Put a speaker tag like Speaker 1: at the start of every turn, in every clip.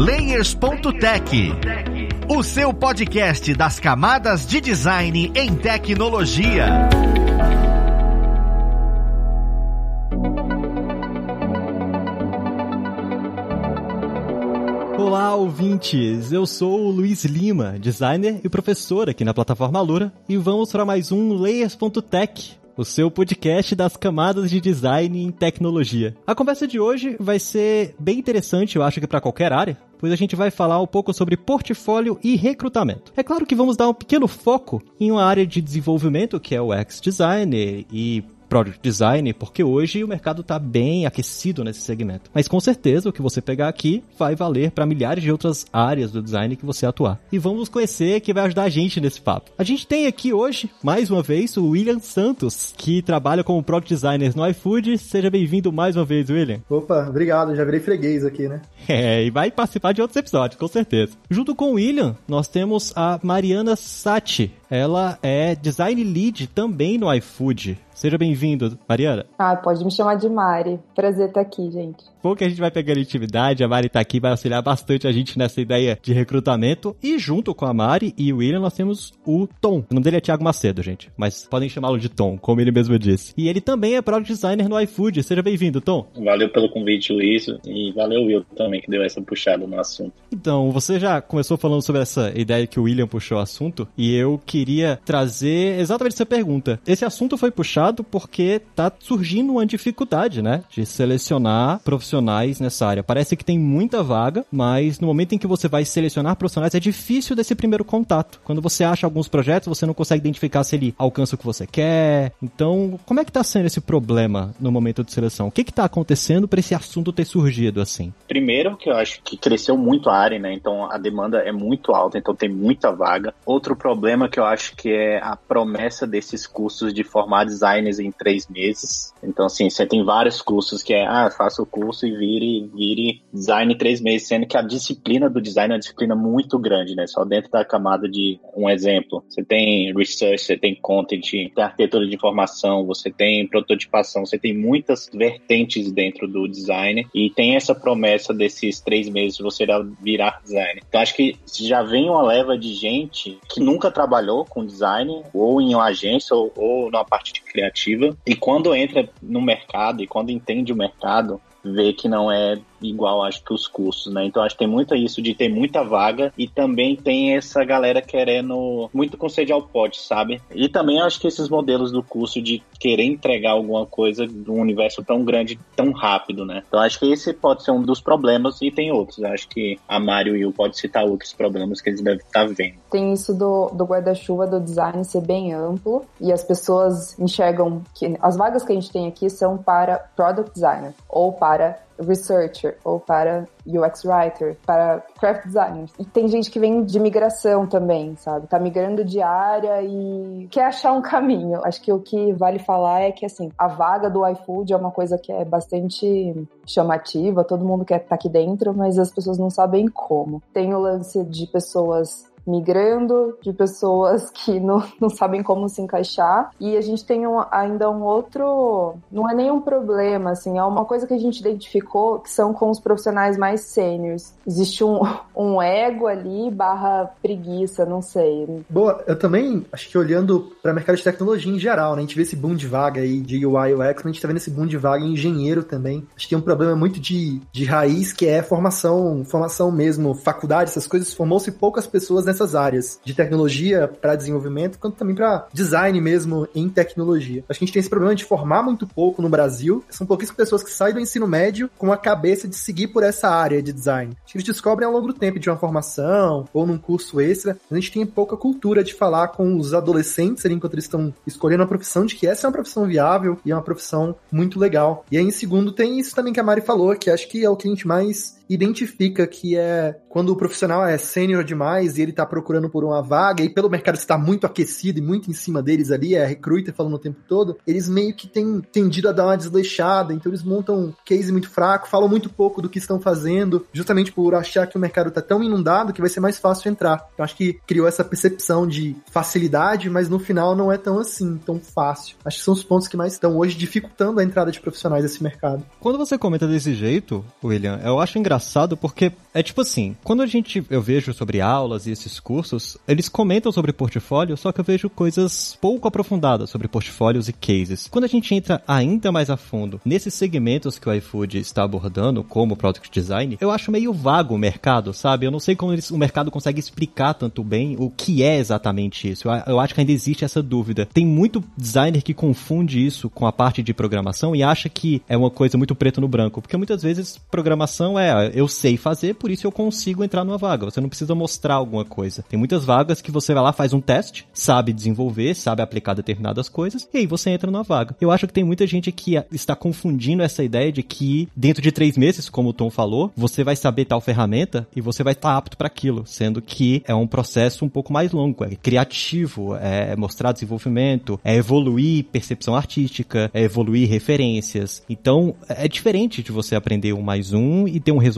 Speaker 1: Layers.tech, o seu podcast das camadas de design em tecnologia.
Speaker 2: Olá, ouvintes! Eu sou o Luiz Lima, designer e professor aqui na plataforma Lura, e vamos para mais um Layers.tech, o seu podcast das camadas de design em tecnologia. A conversa de hoje vai ser bem interessante, eu acho que para qualquer área, pois a gente vai falar um pouco sobre portfólio e recrutamento. É claro que vamos dar um pequeno foco em uma área de desenvolvimento que é o X-Design e Product Design, porque hoje o mercado está bem aquecido nesse segmento. Mas com certeza o que você pegar aqui vai valer para milhares de outras áreas do design que você atuar. E vamos conhecer que vai ajudar a gente nesse papo. A gente tem aqui hoje, mais uma vez, o William Santos, que trabalha como Product Designer no iFood. Seja bem-vindo mais uma vez, William.
Speaker 3: Opa, obrigado. Já virei freguês aqui, né?
Speaker 2: É, e vai participar de outros episódios, com certeza. Junto com o William, nós temos a Mariana Sati. Ela é Design Lead também no iFood. Seja bem-vindo, Mariana.
Speaker 4: Ah, pode me chamar de Mari. Prazer estar aqui, gente.
Speaker 2: Bom que a gente vai pegando intimidade, a Mari tá aqui, vai auxiliar bastante a gente nessa ideia de recrutamento. E junto com a Mari e o William, nós temos o Tom. O nome dele é Thiago Macedo, gente. Mas podem chamá-lo de Tom, como ele mesmo disse. E ele também é Product Designer no iFood. Seja bem-vindo, Tom.
Speaker 5: Valeu pelo convite, Luiz. E valeu, Will, também, que deu essa puxada no assunto.
Speaker 2: Então, você já começou falando sobre essa ideia que o William puxou o assunto. E eu queria trazer exatamente essa pergunta. Esse assunto foi puxado porque tá surgindo uma dificuldade, né? De selecionar profissionais nessa área. Parece que tem muita vaga, mas no momento em que você vai selecionar profissionais, é difícil desse primeiro contato. Quando você acha alguns projetos, você não consegue identificar se ele alcança o que você quer. Então, como é que tá sendo esse problema no momento de seleção? O que que tá acontecendo para esse assunto ter surgido assim?
Speaker 5: Primeiro, que eu acho que cresceu muito a área, né? Então a demanda é muito alta, então tem muita vaga. Outro problema que eu acho que é a promessa desses cursos de formar designers em três meses. Então, assim, você tem vários cursos que é, ah, faça o curso e vire, vire design três meses, sendo que a disciplina do design é uma disciplina muito grande, né? Só dentro da camada de um exemplo. Você tem research, você tem content, tem arquitetura de informação, você tem prototipação, você tem muitas vertentes dentro do design e tem essa promessa desses três meses você virar designer. Então, acho que já vem uma leva de gente que nunca trabalhou com design, ou em uma agência, ou, ou numa parte criativa, e quando entra no mercado e quando entende o mercado, vê que não é igual, acho que os cursos, né? Então acho que tem muito isso de ter muita vaga e também tem essa galera querendo muito com sede ao pote, sabe? E também acho que esses modelos do curso de querer entregar alguma coisa de um universo tão grande, tão rápido, né? Então acho que esse pode ser um dos problemas e tem outros. Acho que a Mário e o pode citar outros problemas que eles devem estar vendo.
Speaker 4: Tem isso do, do guarda-chuva do design ser bem amplo e as pessoas enxergam que as vagas que a gente tem aqui são para product designer ou para researcher ou para UX writer, para craft designers. E tem gente que vem de migração também, sabe? Tá migrando de área e quer achar um caminho. Acho que o que vale falar é que assim, a vaga do iFood é uma coisa que é bastante chamativa, todo mundo quer estar tá aqui dentro, mas as pessoas não sabem como. Tem o lance de pessoas migrando, de pessoas que não, não sabem como se encaixar. E a gente tem um, ainda um outro. Não é nenhum problema, assim, é uma coisa que a gente identificou que são com os profissionais mais sêniores. Existe um, um ego ali barra preguiça, não sei.
Speaker 3: Boa, eu também acho que olhando para o mercado de tecnologia em geral, né? A gente vê esse boom de vaga aí de UI UX, mas a gente tá vendo esse boom de vaga em engenheiro também. Acho que tem um problema muito de, de raiz que é formação, formação mesmo, faculdade, essas coisas. Formou-se poucas pessoas nessas áreas de tecnologia para desenvolvimento, quanto também para design mesmo em tecnologia. Acho que a gente tem esse problema de formar muito pouco no Brasil. São pouquíssimas pessoas que saem do ensino médio com a cabeça de seguir por essa área de design. Acho que eles descobrem ao longo do tempo de uma formação ou num curso extra. A gente tem pouca cultura de falar com os adolescentes ali enquanto eles estão escolhendo uma profissão, de que essa é uma profissão viável e é uma profissão muito legal. E aí, em segundo, tem isso também que a Mari falou, que acho que é o que a gente mais identifica que é quando o profissional é sênior demais e ele tá procurando por uma vaga, e pelo mercado estar muito aquecido e muito em cima deles ali, é recruiter falando o tempo todo, eles meio que têm tendido a dar uma desleixada, então eles montam um case muito fraco, falam muito pouco do que estão fazendo, justamente por achar que o mercado tá tão inundado que vai ser mais fácil entrar. Eu acho que criou essa percepção de facilidade, mas no final não é tão assim, tão fácil. Acho que são os pontos que mais estão hoje dificultando a entrada de profissionais nesse mercado.
Speaker 2: Quando você comenta desse jeito, William, eu acho engraçado porque é tipo assim, quando a gente eu vejo sobre aulas e esses cursos, eles comentam sobre portfólio, só que eu vejo coisas pouco aprofundadas sobre portfólios e cases. Quando a gente entra ainda mais a fundo nesses segmentos que o iFood está abordando, como product design, eu acho meio vago o mercado, sabe? Eu não sei como eles, o mercado consegue explicar tanto bem o que é exatamente isso. Eu, eu acho que ainda existe essa dúvida. Tem muito designer que confunde isso com a parte de programação e acha que é uma coisa muito preto no branco, porque muitas vezes programação é eu sei fazer, por isso eu consigo entrar numa vaga. Você não precisa mostrar alguma coisa. Tem muitas vagas que você vai lá, faz um teste, sabe desenvolver, sabe aplicar determinadas coisas, e aí você entra numa vaga. Eu acho que tem muita gente que está confundindo essa ideia de que dentro de três meses, como o Tom falou, você vai saber tal ferramenta e você vai estar apto para aquilo, sendo que é um processo um pouco mais longo, é criativo, é mostrar desenvolvimento, é evoluir percepção artística, é evoluir referências. Então, é diferente de você aprender um mais um e ter um resultado,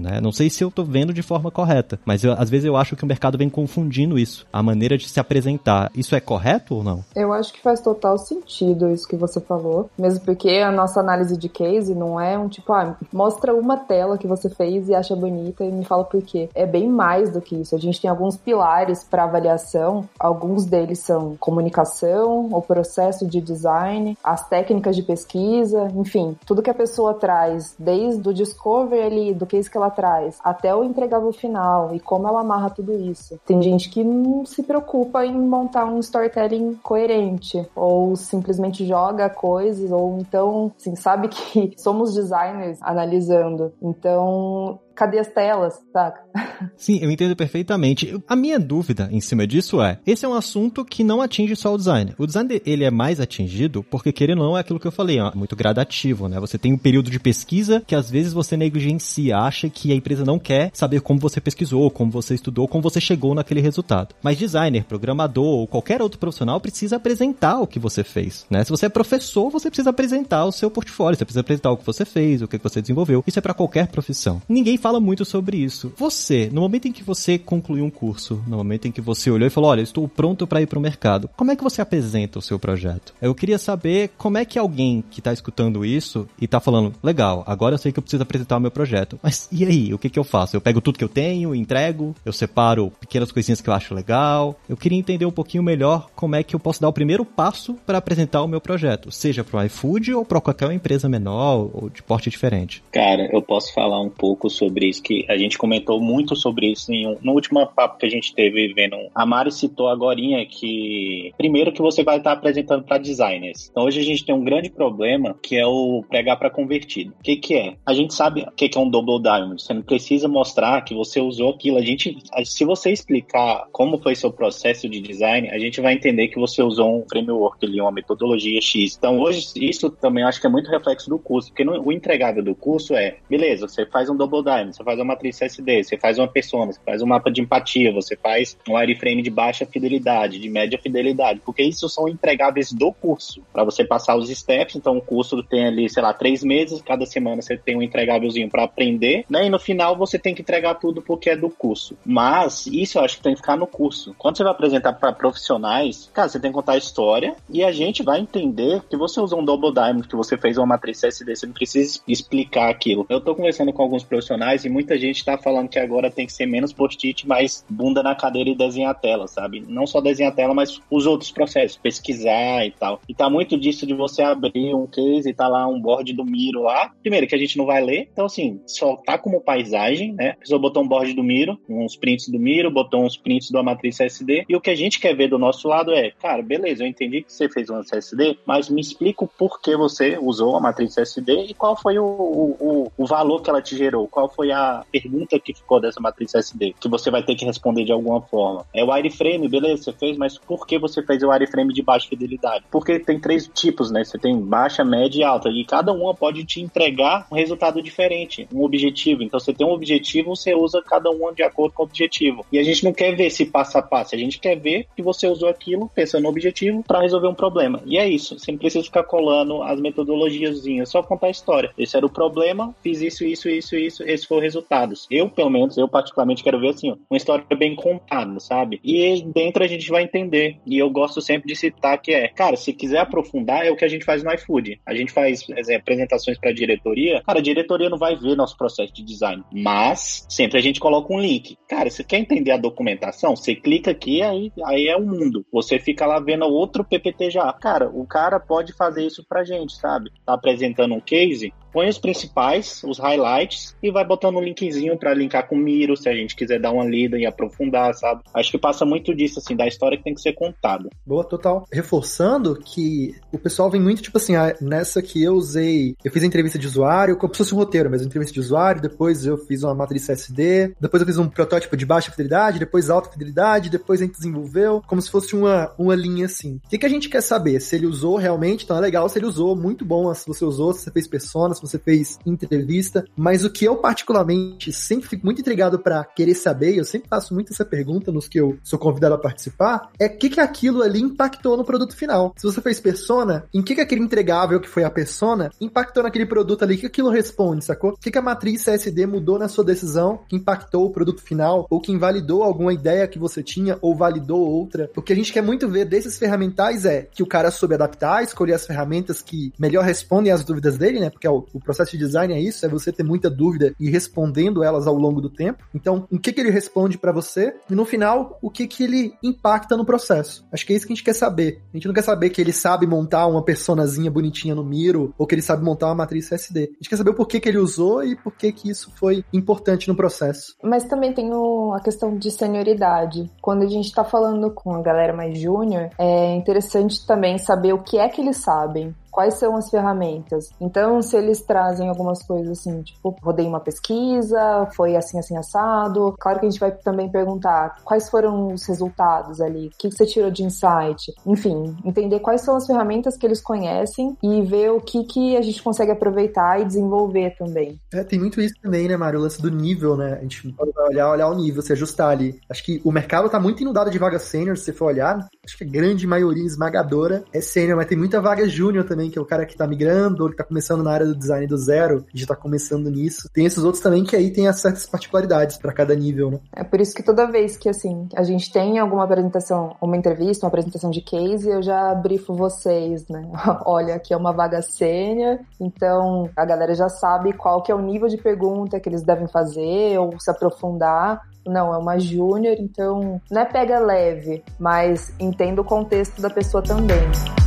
Speaker 2: né? Não sei se eu tô vendo de forma correta, mas eu, às vezes eu acho que o mercado vem confundindo isso, a maneira de se apresentar. Isso é correto ou não?
Speaker 4: Eu acho que faz total sentido isso que você falou, mesmo porque a nossa análise de case não é um tipo, ah, mostra uma tela que você fez e acha bonita e me fala por quê. É bem mais do que isso. A gente tem alguns pilares para avaliação, alguns deles são comunicação, o processo de design, as técnicas de pesquisa, enfim, tudo que a pessoa traz, desde o discovery ali, do case que ela traz, até o entregável final e como ela amarra tudo isso. Tem gente que não se preocupa em montar um storytelling coerente, ou simplesmente joga coisas, ou então, assim, sabe que somos designers analisando. Então, cadê as telas, saca?
Speaker 2: Sim, eu entendo perfeitamente. A minha dúvida em cima disso é, esse é um assunto que não atinge só o design. O design ele é mais atingido porque querendo ou não é aquilo que eu falei, muito gradativo, né? Você tem um período de pesquisa que às vezes você negligencia, acha que a empresa não quer saber como você pesquisou, como você estudou, como você chegou naquele resultado. Mas designer, programador ou qualquer outro profissional precisa apresentar o que você fez, né? Se você é professor, você precisa apresentar o seu portfólio, você precisa apresentar o que você fez, o que você desenvolveu. Isso é para qualquer profissão. Ninguém fala muito sobre isso. Você, no momento em que você concluiu um curso, no momento em que você olhou e falou, olha, estou pronto para ir para o mercado, como é que você apresenta o seu projeto? Eu queria saber como é que alguém que está escutando isso e está falando, legal, agora eu sei que eu preciso apresentar o meu projeto, mas e aí, o que que eu faço? Eu pego tudo que eu tenho, entrego, eu separo pequenas coisinhas que eu acho legal. Eu queria entender um pouquinho melhor como é que eu posso dar o primeiro passo para apresentar o meu projeto, seja para o iFood ou para qualquer empresa menor ou de porte diferente.
Speaker 5: Cara, eu posso falar um pouco sobre isso, que a gente comentou muito sobre isso em um, no último papo que a gente teve vendo. A Mari citou agora que, primeiro, que você vai estar apresentando para designers. Então, hoje a gente tem um grande problema que é o pregar para convertido. O que, que é? A gente sabe o que, que é um double diamond. Você não precisa mostrar que você usou aquilo. A gente, se você explicar como foi seu processo de design, a gente vai entender que você usou um framework ali, uma metodologia X. Então, hoje, isso também acho que é muito reflexo do curso, porque no, o entregável do curso é, beleza, você faz um double diamond você faz uma matriz CSD, você faz uma persona, você faz um mapa de empatia, você faz um wireframe de baixa fidelidade, de média fidelidade, porque isso são entregáveis do curso, para você passar os steps. Então, o curso tem ali, sei lá, três meses, cada semana você tem um entregávelzinho para aprender, né? E no final você tem que entregar tudo porque é do curso. Mas isso eu acho que tem que ficar no curso. Quando você vai apresentar para profissionais, cara, você tem que contar a história e a gente vai entender que você usou um double diamond, que você fez uma matriz CSD, você não precisa explicar aquilo. Eu tô conversando com alguns profissionais e muita gente está falando que agora tem que ser menos post-it, mais bunda na cadeira e desenhar a tela, sabe? Não só desenhar a tela, mas os outros processos, pesquisar e tal. E tá muito disso de você abrir um case e tá lá um board do Miro lá. Primeiro, que a gente não vai ler, então assim, só tá como paisagem, né? A pessoa botou um board do Miro, uns prints do Miro, botou uns prints da matriz CSD, e o que a gente quer ver do nosso lado é, cara, beleza, eu entendi que você fez uma CSD, mas me explica o porquê você usou a matriz CSD e qual foi o, o, o valor que ela te gerou, qual foi a pergunta que ficou dessa matriz SD, que você vai ter que responder de alguma forma. É o wireframe, beleza, você fez, mas por que você fez o wireframe de baixa fidelidade? Porque tem três tipos, né? Você tem baixa, média e alta, e cada uma pode te entregar um resultado diferente, um objetivo. Então você tem um objetivo você usa cada um de acordo com o objetivo. E a gente não quer ver esse passo a passo, a gente quer ver que você usou aquilo pensando no objetivo para resolver um problema. E é isso, você não precisa ficar colando as metodologias, só contar a história. Esse era o problema, fiz isso, isso, isso, isso, esses foram os resultados. Eu, pelo menos, eu particularmente quero ver assim, uma história bem contada, sabe? E dentro a gente vai entender. E eu gosto sempre de citar que é, cara, se quiser aprofundar, é o que a gente faz no iFood. A gente faz exemplo, apresentações para diretoria. Cara, a diretoria não vai ver nosso processo de design, mas sempre a gente coloca um link. Cara, você quer entender a documentação? Você clica aqui, aí, aí é o mundo. Você fica lá vendo outro PPT já. Cara, o cara pode fazer isso pra gente, sabe? Tá apresentando um case, põe os principais, os highlights, e vai botando um linkzinho para linkar com o Miro, se a gente quiser dar uma lida e aprofundar, sabe? Acho que passa muito disso, assim, da história que tem que ser contada.
Speaker 3: Boa, total. Reforçando que o pessoal vem muito, tipo assim, ah, nessa que eu usei, eu fiz a entrevista de usuário, como se fosse um roteiro, mas entrevista de usuário, depois eu fiz uma matriz CSD, depois eu fiz um protótipo de baixa fidelidade, depois alta fidelidade, depois a gente desenvolveu, como se fosse uma, uma linha assim. O que, que a gente quer saber? Se ele usou realmente, então é legal se ele usou, muito bom se você usou, se você fez persona, se você fez entrevista, mas o que eu particularmente sempre fico muito intrigado para querer saber, eu sempre faço muito essa pergunta nos que eu sou convidado a participar, é o que que aquilo ali impactou no produto final. Se você fez persona, em que que aquele entregável que foi a persona impactou naquele produto ali, o que aquilo responde, sacou? O que que a matriz CSD mudou na sua decisão que impactou o produto final ou que invalidou alguma ideia que você tinha ou validou outra? O que a gente quer muito ver desses ferramentais é que o cara soube adaptar, escolher as ferramentas que melhor respondem às dúvidas dele, né? Porque é o, o processo de design é isso, é você ter muita dúvida e respondendo elas ao longo do tempo. Então, o que que ele responde para você e no final, o que que ele impacta no processo. Acho que é isso que a gente quer saber. A gente não quer saber que ele sabe montar uma personazinha bonitinha no Miro ou que ele sabe montar uma matriz CSD. A gente quer saber o porquê que ele usou e por que que isso foi importante no processo.
Speaker 4: Mas também tem a questão de senioridade. Quando a gente tá falando com a galera mais júnior, é interessante também saber o que é que eles sabem quais são as ferramentas. Então, se eles trazem algumas coisas assim, tipo, rodei uma pesquisa, foi assim, assim, assado. Claro que a gente vai também perguntar quais foram os resultados ali, o que você tirou de insight. Enfim, entender quais são as ferramentas que eles conhecem e ver o que, que a gente consegue aproveitar e desenvolver também.
Speaker 3: É, tem muito isso também, né, Mário? O lance do nível, né? A gente pode olhar, olhar o nível, se ajustar ali. Acho que o mercado tá muito inundado de vagas sênior, se você for olhar. Acho que a grande maioria esmagadora é sênior, mas tem muita vaga júnior também também, que é o cara que tá migrando, ou que tá começando na área do design do zero, já tá começando nisso. Tem esses outros também que aí tem as certas particularidades para cada nível, né?
Speaker 4: É por isso que toda vez que, assim, a gente tem alguma apresentação, uma entrevista, uma apresentação de case, eu já brifo vocês, né? Olha, aqui é uma vaga sênior, então a galera já sabe qual que é o nível de pergunta que eles devem fazer ou se aprofundar não, é uma júnior, então não é pega leve, mas entenda o contexto da pessoa também.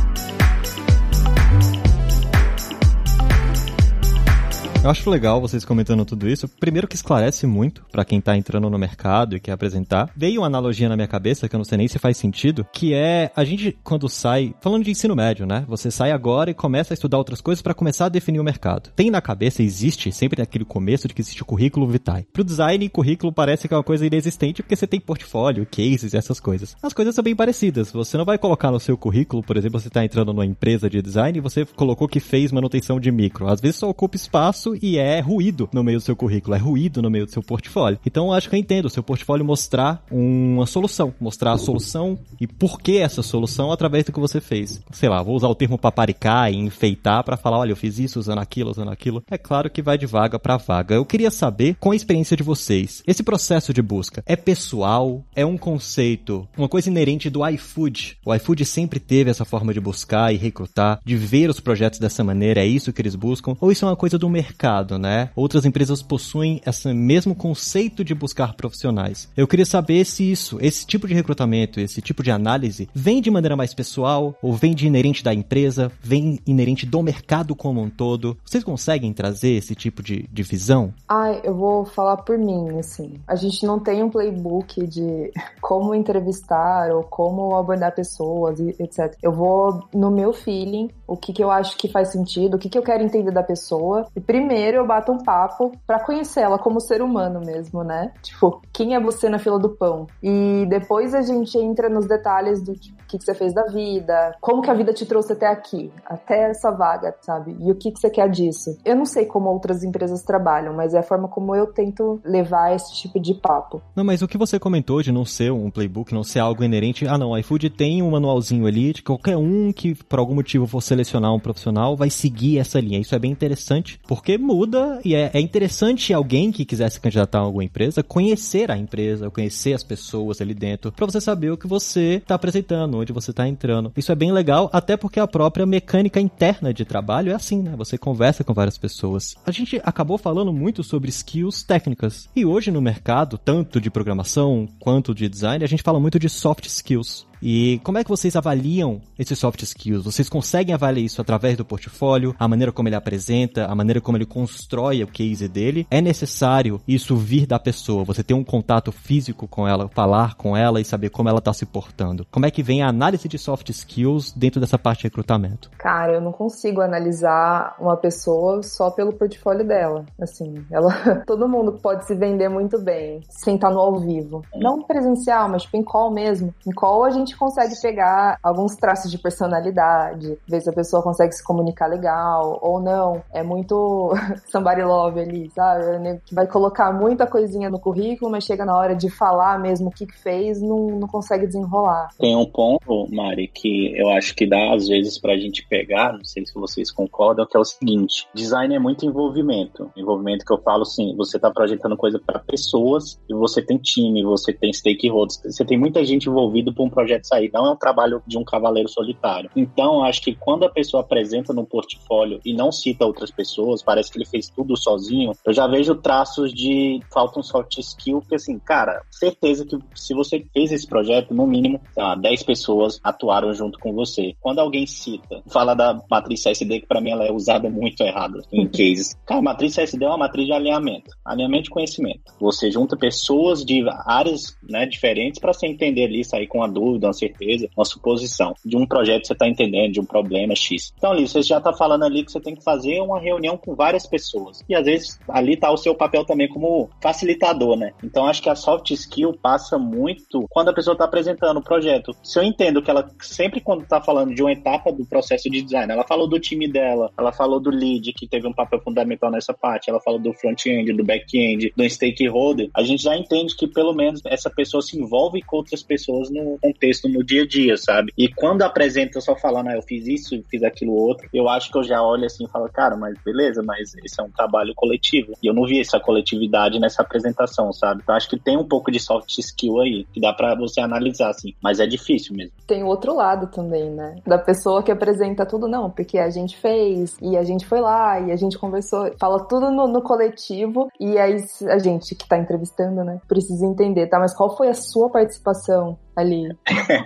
Speaker 2: Eu acho legal vocês comentando tudo isso. Primeiro que esclarece muito para quem tá entrando no mercado e quer apresentar. Veio uma analogia na minha cabeça que eu não sei nem se faz sentido, que é a gente quando sai, falando de ensino médio, né? Você sai agora e começa a estudar outras coisas para começar a definir o mercado. Tem na cabeça, existe sempre naquele começo de que existe o currículo vitae. Pro design, currículo parece que é uma coisa inexistente porque você tem portfólio, cases essas coisas. As coisas são bem parecidas. Você não vai colocar no seu currículo, por exemplo, você tá entrando numa empresa de design e você colocou que fez manutenção de micro. Às vezes só ocupa espaço e é ruído no meio do seu currículo, é ruído no meio do seu portfólio. Então, acho que eu entendo o seu portfólio mostrar uma solução, mostrar a solução e por que essa solução através do que você fez. Sei lá, vou usar o termo paparicar e enfeitar para falar, olha, eu fiz isso usando aquilo, usando aquilo. É claro que vai de vaga para vaga. Eu queria saber, com a experiência de vocês, esse processo de busca é pessoal? É um conceito, uma coisa inerente do iFood? O iFood sempre teve essa forma de buscar e recrutar, de ver os projetos dessa maneira, é isso que eles buscam? Ou isso é uma coisa do mercado? Mercado, né? Outras empresas possuem esse mesmo conceito de buscar profissionais. Eu queria saber se isso, esse tipo de recrutamento, esse tipo de análise, vem de maneira mais pessoal ou vem de inerente da empresa, vem inerente do mercado como um todo. Vocês conseguem trazer esse tipo de, de visão?
Speaker 4: Ah, eu vou falar por mim, assim. A gente não tem um playbook de como entrevistar ou como abordar pessoas, etc. Eu vou no meu feeling, o que, que eu acho que faz sentido, o que, que eu quero entender da pessoa. E primeiro primeiro eu bato um papo para conhecer ela como ser humano mesmo, né? Tipo, quem é você na fila do pão? E depois a gente entra nos detalhes do tipo, o que, que você fez da vida, como que a vida te trouxe até aqui, até essa vaga, sabe? E o que, que você quer disso. Eu não sei como outras empresas trabalham, mas é a forma como eu tento levar esse tipo de papo.
Speaker 2: Não, mas o que você comentou de não ser um playbook, não ser algo inerente, ah não, iFood tem um manualzinho ali de qualquer um que por algum motivo for selecionar um profissional vai seguir essa linha. Isso é bem interessante, porque muda e é, é interessante alguém que quiser se candidatar a alguma empresa conhecer a empresa, conhecer as pessoas ali dentro, para você saber o que você está apresentando, onde você está entrando. Isso é bem legal, até porque a própria mecânica interna de trabalho é assim, né? Você conversa com várias pessoas. A gente acabou falando muito sobre skills técnicas. E hoje no mercado, tanto de programação quanto de design, a gente fala muito de soft skills. E como é que vocês avaliam esses soft skills? Vocês conseguem avaliar isso através do portfólio, a maneira como ele apresenta, a maneira como ele constrói o case dele? É necessário isso vir da pessoa, você ter um contato físico com ela, falar com ela e saber como ela está se portando. Como é que vem a análise de soft skills dentro dessa parte de recrutamento?
Speaker 4: Cara, eu não consigo analisar uma pessoa só pelo portfólio dela. Assim, ela, todo mundo pode se vender muito bem, sem estar no ao vivo. Não presencial, mas tipo em call mesmo. Em call a gente gente consegue pegar alguns traços de personalidade, ver se a pessoa consegue se comunicar legal ou não. É muito somebody love ali, sabe? Que vai colocar muita coisinha no currículo, mas chega na hora de falar mesmo o que fez, não, não consegue desenrolar.
Speaker 5: Tem um ponto, Mari, que eu acho que dá às vezes pra gente pegar, não sei se vocês concordam, que é o seguinte: design é muito envolvimento. Envolvimento que eu falo assim, você tá projetando coisa para pessoas e você tem time, você tem stakeholders, você tem muita gente envolvida para um projeto projeto sair. Não é um trabalho de um cavaleiro solitário. Então, acho que quando a pessoa apresenta no portfólio e não cita outras pessoas, parece que ele fez tudo sozinho, eu já vejo traços de falta um soft skill, porque assim, cara, certeza que se você fez esse projeto, no mínimo, tá, 10 pessoas atuaram junto com você. Quando alguém cita, fala da matriz CSD, que para mim ela é usada muito errado em cases. Cara, matriz CSD é uma matriz de alinhamento, alinhamento de conhecimento. Você junta pessoas de áreas né, diferentes para você entender ali, sair com a dúvida, uma certeza, uma suposição de um projeto que você está entendendo, de um problema X. Então, ali, você já está falando ali que você tem que fazer uma reunião com várias pessoas. E às vezes ali está o seu papel também como facilitador, né? Então, acho que a soft skill passa muito quando a pessoa está apresentando o projeto. Se eu entendo que ela sempre quando está falando de uma etapa do processo de design, ela falou do time dela, ela falou do lead que teve um papel fundamental nessa parte, ela falou do front-end, do back-end, do stakeholder, a gente já entende que pelo menos essa pessoa se envolve com outras pessoas no contexto contexto no dia a dia, sabe? E quando apresenta só falando, ah, eu fiz isso, fiz aquilo outro, eu acho que eu já olho assim e falo, cara, mas beleza, mas esse é um trabalho coletivo. E eu não vi essa coletividade nessa apresentação, sabe? Então acho que tem um pouco de soft skill aí, que dá para você analisar, assim, mas é difícil mesmo.
Speaker 4: Tem o outro lado também, né? Da pessoa que apresenta tudo, não, porque a gente fez, e a gente foi lá, e a gente conversou, fala tudo no, no coletivo, e aí a gente que tá entrevistando, né, precisa entender, tá? Mas qual foi a sua participação? Ali.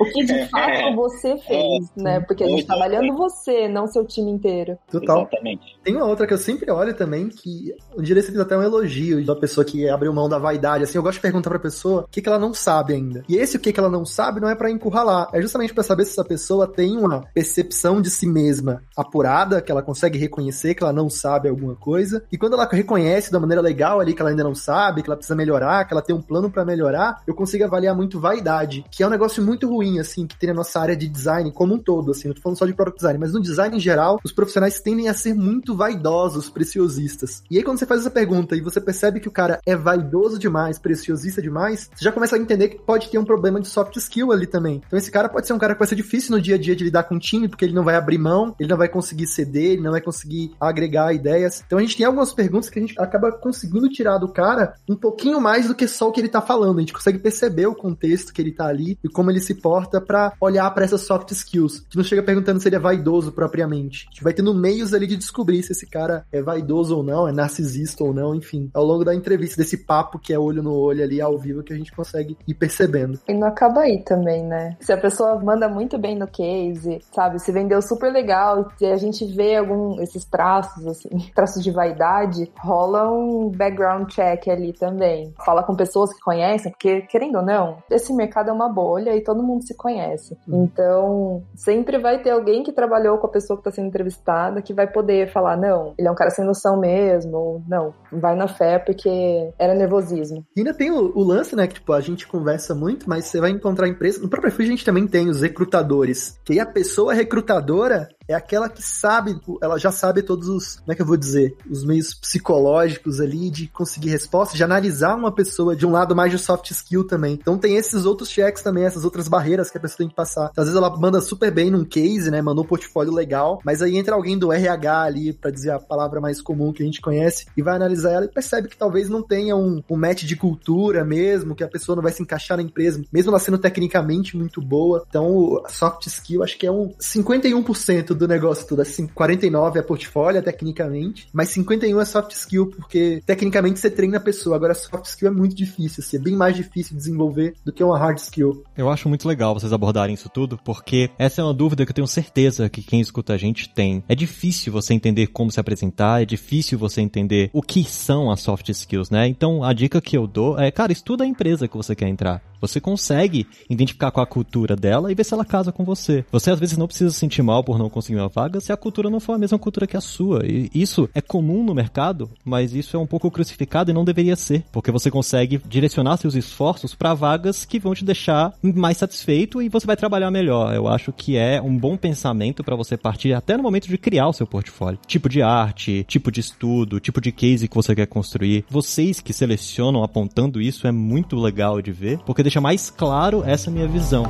Speaker 4: O que de fato você fez, é, né? Porque a gente tá avaliando você, não seu time inteiro.
Speaker 3: Total. Exatamente. Tem uma outra que eu sempre olho também, que um dia você fez até um elogio da pessoa que abriu mão da vaidade. Assim, eu gosto de perguntar pra pessoa o que, que ela não sabe ainda. E esse o que, que ela não sabe não é para encurralar, é justamente para saber se essa pessoa tem uma percepção de si mesma apurada, que ela consegue reconhecer que ela não sabe alguma coisa. E quando ela reconhece da maneira legal ali que ela ainda não sabe, que ela precisa melhorar, que ela tem um plano para melhorar, eu consigo avaliar muito vaidade, que é um negócio muito ruim, assim, que tem na nossa área de design como um todo, assim. Não tô falando só de product design, mas no design em geral, os profissionais tendem a ser muito vaidosos, preciosistas. E aí, quando você faz essa pergunta e você percebe que o cara é vaidoso demais, preciosista demais, você já começa a entender que pode ter um problema de soft skill ali também. Então, esse cara pode ser um cara que vai ser difícil no dia a dia de lidar com o time, porque ele não vai abrir mão, ele não vai conseguir ceder, ele não vai conseguir agregar ideias. Então, a gente tem algumas perguntas que a gente acaba conseguindo tirar do cara um pouquinho mais do que só o que ele tá falando. A gente consegue perceber o contexto que ele tá ali e como ele se porta para olhar para essas soft skills. Gente não chega perguntando se ele é vaidoso propriamente. Gente vai tendo meios ali de descobrir se esse cara é vaidoso ou não, é narcisista ou não, enfim. Ao longo da entrevista, desse papo que é olho no olho ali ao vivo que a gente consegue ir percebendo.
Speaker 4: E não acaba aí também, né? Se a pessoa manda muito bem no case, sabe, se vendeu super legal e a gente vê algum esses traços assim, traços de vaidade, rola um background check ali também. Fala com pessoas que conhecem, porque querendo ou não, esse mercado é uma boa bolha e todo mundo se conhece. Hum. Então, sempre vai ter alguém que trabalhou com a pessoa que está sendo entrevistada que vai poder falar: não, ele é um cara sem noção mesmo, ou não, vai na fé porque era nervosismo.
Speaker 3: E ainda tem o, o lance, né, que tipo, a gente conversa muito, mas você vai encontrar empresa. No próprio iFood a gente também tem os recrutadores. Que aí a pessoa recrutadora é aquela que sabe, ela já sabe todos os, como é que eu vou dizer, os meios psicológicos ali de conseguir resposta, de analisar uma pessoa de um lado mais de soft skill também. Então tem esses outros checks também, essas outras barreiras que a pessoa tem que passar. Às vezes ela manda super bem num case, né, mandou um portfólio legal, mas aí entra alguém do RH ali, para dizer a palavra mais comum que a gente conhece, e vai analisar ela e percebe que talvez não tenha um, um match de cultura mesmo, que a pessoa não vai se encaixar na empresa, mesmo ela sendo tecnicamente muito boa. Então, soft skill acho que é um 51% do negócio tudo. Assim, 49 é portfólio, tecnicamente, mas 51 é soft skill, porque tecnicamente você treina a pessoa. Agora, soft skill é muito difícil, assim, é bem mais difícil desenvolver do que uma hard skill.
Speaker 2: Eu acho muito legal vocês abordarem isso tudo, porque essa é uma dúvida que eu tenho certeza que quem escuta a gente tem. É difícil você entender como se apresentar, é difícil você entender o que são as soft skills, né? Então, a dica que eu dou é, cara, estuda a empresa que você quer entrar. Você consegue identificar qual a cultura dela e ver se ela casa com você. Você às vezes não precisa se sentir mal por não conseguir uma vaga se a cultura não for a mesma cultura que a sua. E isso é comum no mercado, mas isso é um pouco crucificado e não deveria ser, porque você consegue direcionar seus esforços para vagas que vão te deixar mais satisfeito e você vai trabalhar melhor. Eu acho que é um bom pensamento para você partir até no momento de criar o seu portfólio. Tipo de arte, tipo de estudo, tipo de case que você quer construir. Vocês que selecionam apontando isso é muito legal de ver, porque deixa mais claro essa minha visão.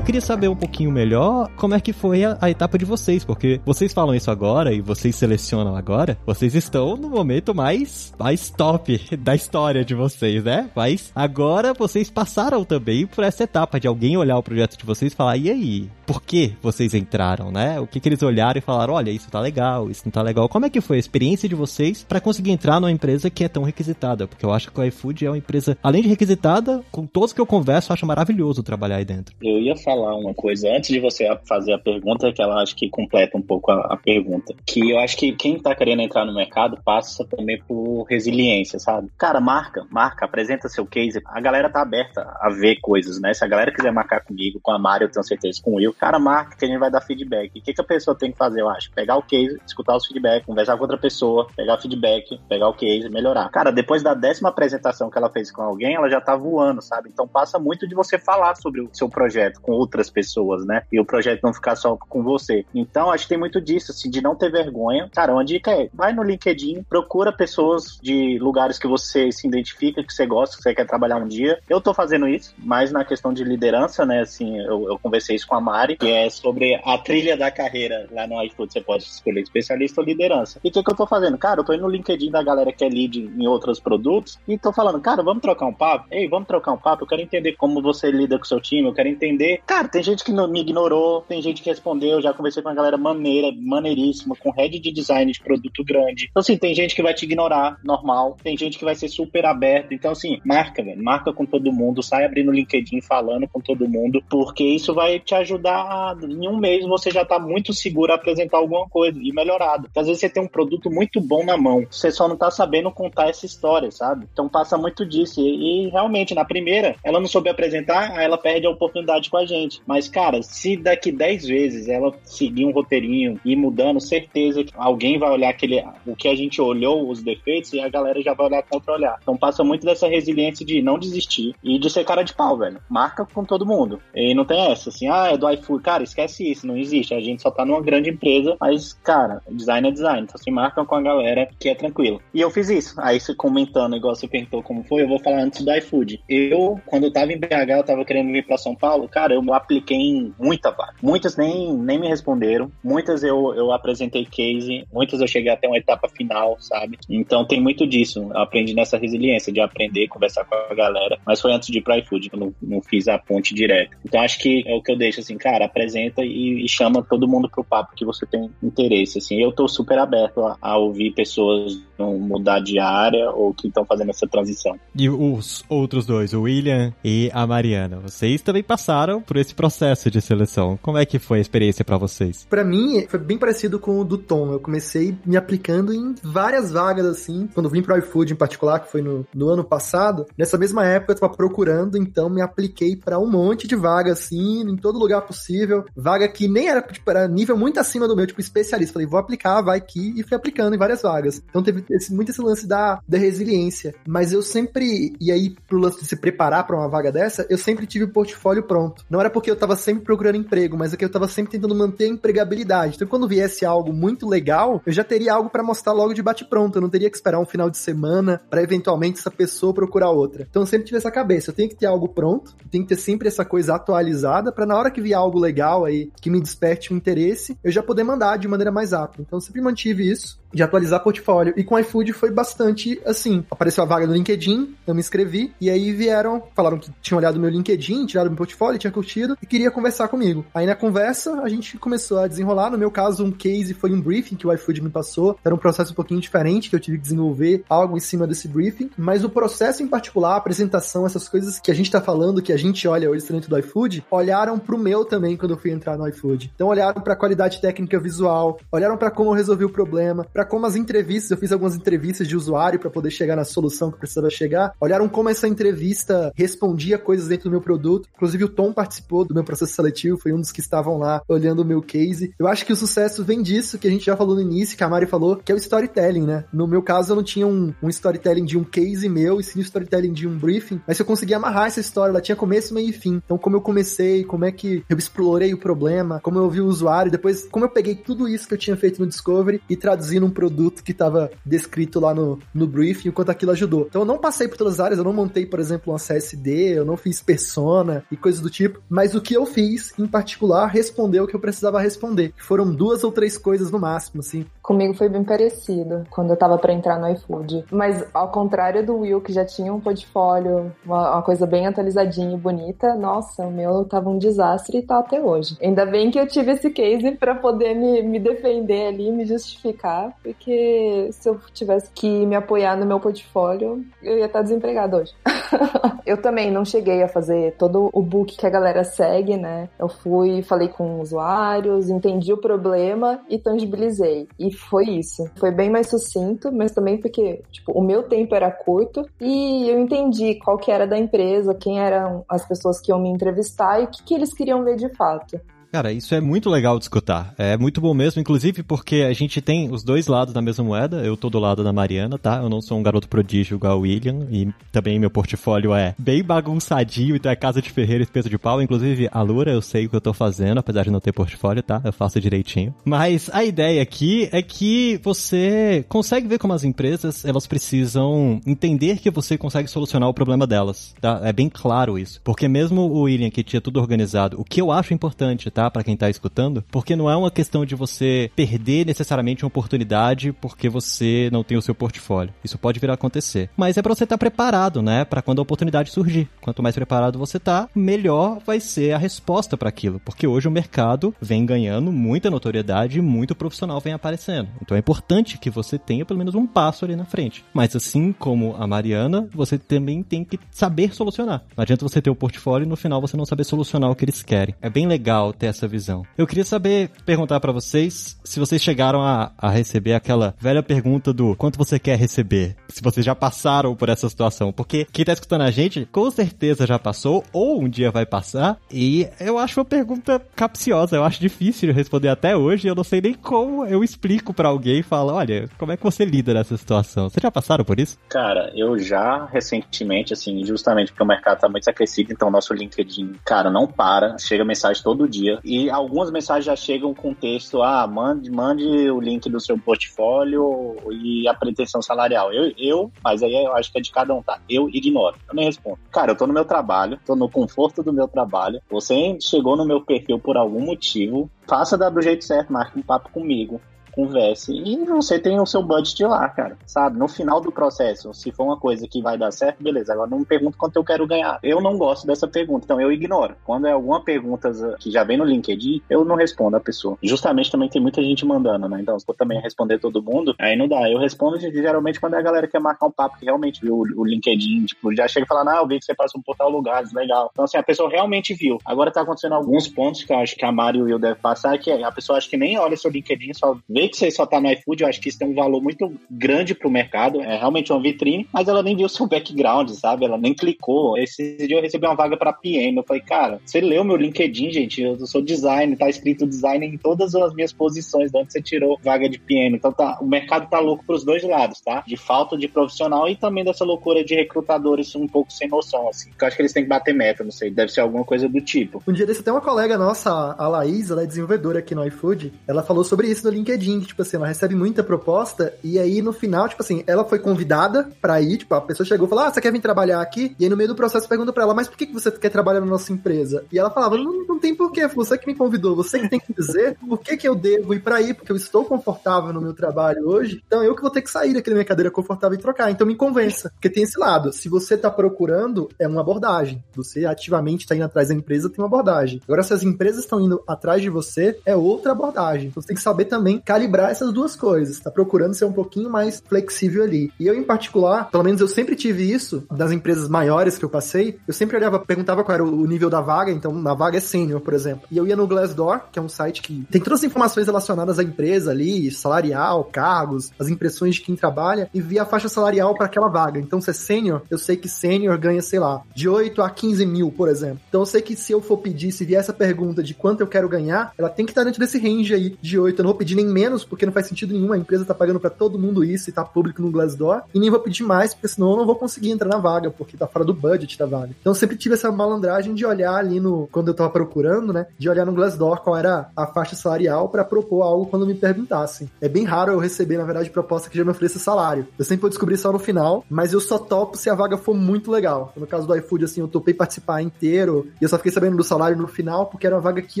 Speaker 2: Queria saber um pouquinho melhor como é que foi a, a, etapa de vocês, porque vocês falam isso agora e vocês selecionam agora, vocês estão no momento mais, mais top da história de vocês, né? Mas agora vocês passaram também por essa etapa de alguém olhar o projeto de vocês e falar, e aí? Por que vocês entraram, né? O que, que eles olharam e falaram, olha, isso tá legal, isso não tá legal. Como é que foi a experiência de vocês para conseguir entrar numa empresa que é tão requisitada? Porque eu acho que o iFood é uma empresa, além de requisitada, com todos que eu converso, eu acho maravilhoso trabalhar aí dentro.
Speaker 5: Eu ia falar uma coisa antes de você fazer a pergunta, que ela acho que completa um pouco a, a pergunta. Que eu acho que quem tá querendo entrar no mercado passa também por resiliência, sabe? Cara, marca, marca, apresenta seu case. A galera tá aberta a ver coisas, né? Se a galera quiser marcar comigo, com a Mari, eu tenho certeza, com o Will, cara, marca que a gente vai dar feedback. O que, que a pessoa tem que fazer, eu acho? Pegar o case, escutar os feedback, conversar com outra pessoa, pegar feedback, pegar o case, melhorar. Cara, depois da décima apresentação que ela fez com alguém, ela já tá voando, sabe? Então passa muito de você falar sobre o seu projeto com outras pessoas, né? E o projeto não ficar só com você. Então, acho que tem muito disso, assim, de não ter vergonha. Cara, uma dica é, vai no LinkedIn, procura pessoas de lugares que você se identifica, que você gosta, que você quer trabalhar um dia. Eu tô fazendo isso, mas na questão de liderança, né? Assim, eu, eu conversei isso com a Mari, que é sobre a trilha da carreira lá no iFood. Você pode escolher especialista ou liderança. E o que, que eu tô fazendo? Cara, eu tô indo no LinkedIn da galera que é lead em outros produtos e tô falando, cara, vamos trocar um papo? Ei, vamos trocar um papo? Eu quero entender como você lida com o seu time, eu quero entender. Cara, tem gente que me ignorou, tem gente que respondeu, já conversei com uma galera maneira, maneiríssima, com head de design de produto grande. Então, assim, tem gente que vai te ignorar, normal, tem gente que vai ser super aberto. Então, assim, marca, velho, marca com todo mundo, sai abrindo o LinkedIn falando com todo mundo, porque isso vai te ajudar. Em um mês você já tá muito seguro a apresentar alguma coisa e melhorado. Porque às vezes você tem um produto muito bom na mão, você só não tá sabendo contar essa história, sabe? Então passa muito disso. E, e realmente, na primeira, ela não soube apresentar, aí ela perde a oportunidade com a gente. Mas, cara, se daqui 10 vezes ela seguir um roteirinho e mudando, certeza que alguém vai olhar aquele, o que a gente olhou, os defeitos, e a galera já vai olhar contra olhar. Então passa muito dessa resiliência de não desistir e de ser cara de pau, velho. Marca com todo mundo. E não tem essa, assim, ah, é do iFood. Cara, esquece isso, não existe. A gente só tá numa grande empresa, mas, cara, design é design. Então se marcam com a galera que é tranquilo. E eu fiz isso. Aí você comentando, igual você perguntou como foi, eu vou falar antes do iFood. Eu, quando eu tava em BH, eu tava querendo vir pra São Paulo, cara, eu apliquei em muita vaga. Muitas nem, nem me responderam, muitas eu, eu apresentei case, muitas eu cheguei até uma etapa final, sabe? Então tem muito disso. Eu aprendi nessa resiliência de aprender, conversar com a galera, mas foi antes de ir pro iFood, eu não, não fiz a ponte direta. Então acho que é o que eu deixo assim, cara, apresenta e, e chama todo mundo pro papo que você tem interesse, assim. Eu tô super aberto a, a ouvir pessoas mudar de área ou que estão fazendo essa transição.
Speaker 2: E os outros dois, o William e a Mariana, vocês também passaram por esse processo de seleção. Como é que foi a experiência para vocês?
Speaker 3: Para mim, foi bem parecido com o do Tom. Eu comecei me aplicando em várias vagas, assim. Quando vim pro iFood em particular, que foi no, no ano passado, nessa mesma época eu tava procurando, então me apliquei para um monte de vagas, assim, em todo lugar possível. Vaga que nem era, tipo, era nível muito acima do meu, tipo, especialista. Falei, vou aplicar, vai aqui, e fui aplicando em várias vagas. Então teve esse, muito esse lance da, da resiliência. Mas eu sempre, e aí pro lance de se preparar para uma vaga dessa, eu sempre tive o portfólio pronto. Não era porque eu tava sempre procurando emprego, mas é que eu tava sempre tentando manter a empregabilidade. Então quando viesse algo muito legal, eu já teria algo para mostrar logo de bate-pronto. Eu não teria que esperar um final de semana para eventualmente essa pessoa procurar outra. Então eu sempre tive essa cabeça. Eu tenho que ter algo pronto, tem que ter sempre essa coisa atualizada para na hora que vier algo legal aí que me desperte um interesse, eu já poder mandar de maneira mais rápida. Então eu sempre mantive isso de atualizar portfólio. E com o iFood foi bastante assim. Apareceu a vaga no LinkedIn, eu me inscrevi, e aí vieram, falaram que tinham olhado meu LinkedIn, tirado meu portfólio, tinha curtido, e queria conversar comigo. Aí na conversa, a gente começou a desenrolar. No meu caso, um case foi um briefing que o iFood me passou. Era um processo um pouquinho diferente, que eu tive que desenvolver algo em cima desse briefing. Mas o processo em particular, a apresentação, essas coisas que a gente tá falando, que a gente olha hoje dentro do iFood, olharam pro meu também quando eu fui entrar no iFood. Então olharam pra qualidade técnica visual, olharam para como eu resolvi o problema, para como as entrevistas, eu fiz algumas entrevistas de usuário para poder chegar na solução que precisava chegar. Olharam como essa entrevista respondia coisas dentro do meu produto. Inclusive o Tom participou do meu processo seletivo, foi um dos que estavam lá olhando o meu case. Eu acho que o sucesso vem disso que a gente já falou no início, que a Mari falou, que é o storytelling, né? No meu caso, eu não tinha um, um storytelling de um case meu, e sim um storytelling de um briefing, mas eu consegui amarrar essa história, ela tinha começo, meio e fim. Então, como eu comecei, como é que eu explorei o problema, como eu vi o usuário, depois como eu peguei tudo isso que eu tinha feito no Discovery e traduzi num produto que estava descrito lá no, no briefing, o quanto aquilo ajudou. Então eu não passei por todas as áreas, eu não montei, por exemplo, um CSD, eu não fiz persona e coisas do tipo, mas o que eu fiz, em particular, respondeu o que eu precisava responder. Foram duas ou três coisas no máximo, assim.
Speaker 4: Comigo foi bem parecido, quando eu tava para entrar no iFood. Mas ao contrário do Will, que já tinha um portfólio, uma, uma coisa bem atualizadinha e bonita, nossa, o meu tava um desastre e tá até hoje. Ainda bem que eu tive esse case para poder me, me defender ali, me justificar, porque se eu tivesse que me apoiar no meu portfólio, eu ia estar desempregado hoje. eu também não cheguei a fazer todo o book que a galera segue, né? Eu fui, falei com usuários, entendi o problema e tangibilizei. E foi isso. Foi bem mais sucinto, mas também porque, tipo, o meu tempo era curto e eu entendi qual que era da empresa, quem eram as pessoas que iam me entrevistar e o que, que eles queriam ver de fato.
Speaker 2: Cara, isso é muito legal de escutar. É muito bom mesmo, inclusive porque a gente tem os dois lados da mesma moeda. Eu tô do lado da Mariana, tá? Eu não sou um garoto prodígio igual o William e também meu portfólio é bem bagunçadinho, então é casa de ferreiro e peso de pau. Inclusive, a Lura, eu sei o que eu tô fazendo, apesar de não ter portfólio, tá? Eu faço direitinho. Mas a ideia aqui é que você consegue ver como as empresas, elas precisam entender que você consegue solucionar o problema delas, tá? É bem claro isso. Porque mesmo o William, que tinha tudo organizado, o que eu acho importante, tá? Para quem tá escutando, porque não é uma questão de você perder necessariamente uma oportunidade porque você não tem o seu portfólio. Isso pode vir a acontecer. Mas é para você estar tá preparado, né? Para quando a oportunidade surgir. Quanto mais preparado você tá, melhor vai ser a resposta para aquilo, porque hoje o mercado vem ganhando muita notoriedade e muito profissional vem aparecendo. Então é importante que você tenha pelo menos um passo ali na frente. Mas assim como a Mariana, você também tem que saber solucionar. Não adianta você ter o portfólio e no final você não saber solucionar o que eles querem. É bem legal ter essa visão. Eu queria saber, perguntar para vocês, se vocês chegaram a, a receber aquela velha pergunta do quanto você quer receber. Se vocês já passaram por essa situação. Porque quem tá escutando a gente, com certeza já passou, ou um dia vai passar. E eu acho uma pergunta capciosa, eu acho difícil responder até hoje. Eu não sei nem como eu explico para alguém e falo, olha, como é que você lida nessa situação? Vocês já passaram por isso?
Speaker 5: Cara, eu já recentemente, assim, justamente porque o mercado tá muito aquecido, então nosso LinkedIn, cara, não para. Chega mensagem todo dia. E algumas mensagens já chegam com texto, ah, mande, mande o link do seu portfólio e a pretensão salarial. Eu, eu, mas aí eu acho que é de cada um, tá? Eu ignoro, eu nem respondo. Cara, eu tô no meu trabalho, tô no conforto do meu trabalho. Você chegou no meu perfil por algum motivo, faça do jeito certo, marque um papo comigo converse e você tem o seu budget lá, cara, sabe? No final do processo, se for uma coisa que vai dar certo, beleza. Agora não me pergunta quanto eu quero ganhar. Eu não gosto dessa pergunta, então eu ignoro. Quando é alguma pergunta que já vem no LinkedIn, eu não respondo a pessoa. Justamente também tem muita gente mandando, né? Então, se for também responder todo mundo, aí não dá. Eu respondo geralmente quando é a galera quer marcar um papo que realmente viu o, LinkedIn, tipo, já chega e fala, ah, eu vi que você passou por tal lugar, legal. Então, assim, a pessoa realmente viu. Agora tá acontecendo alguns pontos que eu acho que a Mari e Will devem passar, que é, a pessoa acha que nem olha seu LinkedIn, só vê que você só tá no iFood, eu acho que isso tem um valor muito grande pro mercado, é realmente uma vitrine, mas ela nem viu seu background, sabe? Ela nem clicou. Esse dia eu recebi uma vaga para PM, eu falei, cara, você leu meu LinkedIn, gente, eu sou designer, tá escrito design em todas as minhas posições, de onde você tirou vaga de PM. Então tá, o mercado tá louco pros dois lados, tá? De falta de profissional e também dessa loucura de recrutadores um pouco sem noção, assim. Eu acho que eles têm que bater meta, não sei, deve ser alguma coisa do tipo.
Speaker 3: Um dia desse até uma colega nossa, a Laís, ela é desenvolvedora aqui no iFood, ela falou sobre isso no LinkedIn, que, tipo assim, ela recebe muita proposta e aí no final, tipo assim, ela foi convidada pra ir, tipo, a pessoa chegou e falou, ah, você quer vir trabalhar aqui? E aí no meio do processo pergunta pra ela, mas por que você quer trabalhar na nossa empresa? E ela falava, não, não tem porquê, você que me convidou, você que tem que dizer por que que eu devo ir pra aí, porque eu estou confortável no meu trabalho hoje, então eu que vou ter que sair daquela minha cadeira confortável e trocar, então me convença, porque tem esse lado, se você tá procurando, é uma abordagem, você ativamente tá indo atrás da empresa, tem uma abordagem. Agora, se as empresas estão indo atrás de você, é outra abordagem, então você tem que saber também calibrar essas duas coisas, tá procurando ser um pouquinho mais flexível ali. E eu, em particular, pelo menos eu sempre tive isso, das empresas maiores que eu passei, eu sempre olhava, perguntava qual era o nível da vaga, então na vaga é sênior, por exemplo. E eu ia no Glassdoor, que é um site que tem todas as informações relacionadas à empresa ali, salarial, cargos, as impressões de quem trabalha, e via a faixa salarial para aquela vaga. Então, se é sênior, eu sei que sênior ganha, sei lá, de 8 a 15 mil, por exemplo. Então, eu sei que se eu for pedir, se vier essa pergunta de quanto eu quero ganhar, ela tem que estar dentro desse range aí de 8. Eu não vou pedir nem menos, porque não faz sentido nenhum, a empresa tá pagando para todo mundo isso e tá público no Glassdoor, e nem vou pedir mais, porque senão eu não vou conseguir entrar na vaga, porque tá fora do budget da vaga. Então, eu sempre tive essa malandragem de olhar ali no, quando eu tava procurando, né, de olhar no Glassdoor qual era a faixa salarial para propor algo quando me perguntassem. É bem raro eu receber, na verdade, proposta que já me ofereça salário. Eu sempre vou descobrir só no final, mas eu só topo se a vaga for muito legal. No caso do iFood, assim, eu topei participar inteiro e eu só fiquei sabendo do salário no final porque era uma vaga que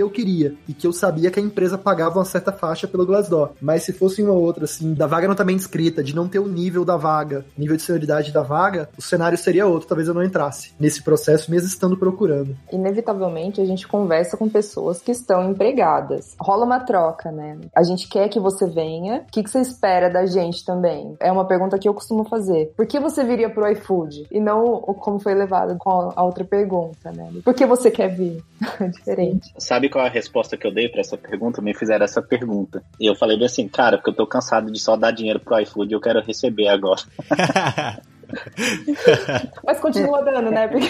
Speaker 3: eu queria e que eu sabia que a empresa pagava uma certa faixa pelo Glassdoor. Mas se fosse uma outra, assim, da vaga não tá bem escrita, de não ter o nível da vaga, nível de senioridade da vaga, o cenário seria outro. Talvez eu não entrasse nesse processo, mesmo estando procurando.
Speaker 4: Inevitavelmente, a gente conversa com pessoas que estão empregadas. Rola uma troca, né? A gente quer que você venha. O que, que você espera da gente também? É uma pergunta que eu costumo fazer. Por que você viria pro iFood? E não como foi levado com a outra pergunta, né? Por que você quer vir? Diferente.
Speaker 5: Sabe qual é a resposta que eu dei para essa pergunta? Me fizeram essa pergunta. E eu falei bem assim, cara, porque eu tô cansado de só dar dinheiro pro iFood, eu quero receber agora.
Speaker 4: Mas continua dando, né? Porque,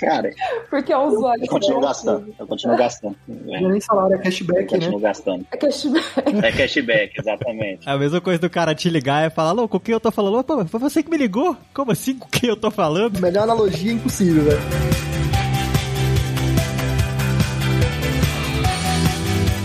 Speaker 5: Cara,
Speaker 4: porque é um usuário.
Speaker 5: Eu continuo gastando. Eu continuo gastando.
Speaker 3: Não é nem salário, é cashback,
Speaker 5: eu continuo
Speaker 3: né?
Speaker 5: gastando.
Speaker 4: É cashback.
Speaker 5: É cashback, exatamente.
Speaker 2: A mesma coisa do cara te ligar e falar, louco, com quem eu tô falando? Pô, foi você que me ligou? Como assim com quem eu tô falando?
Speaker 3: Melhor analogia impossível, velho.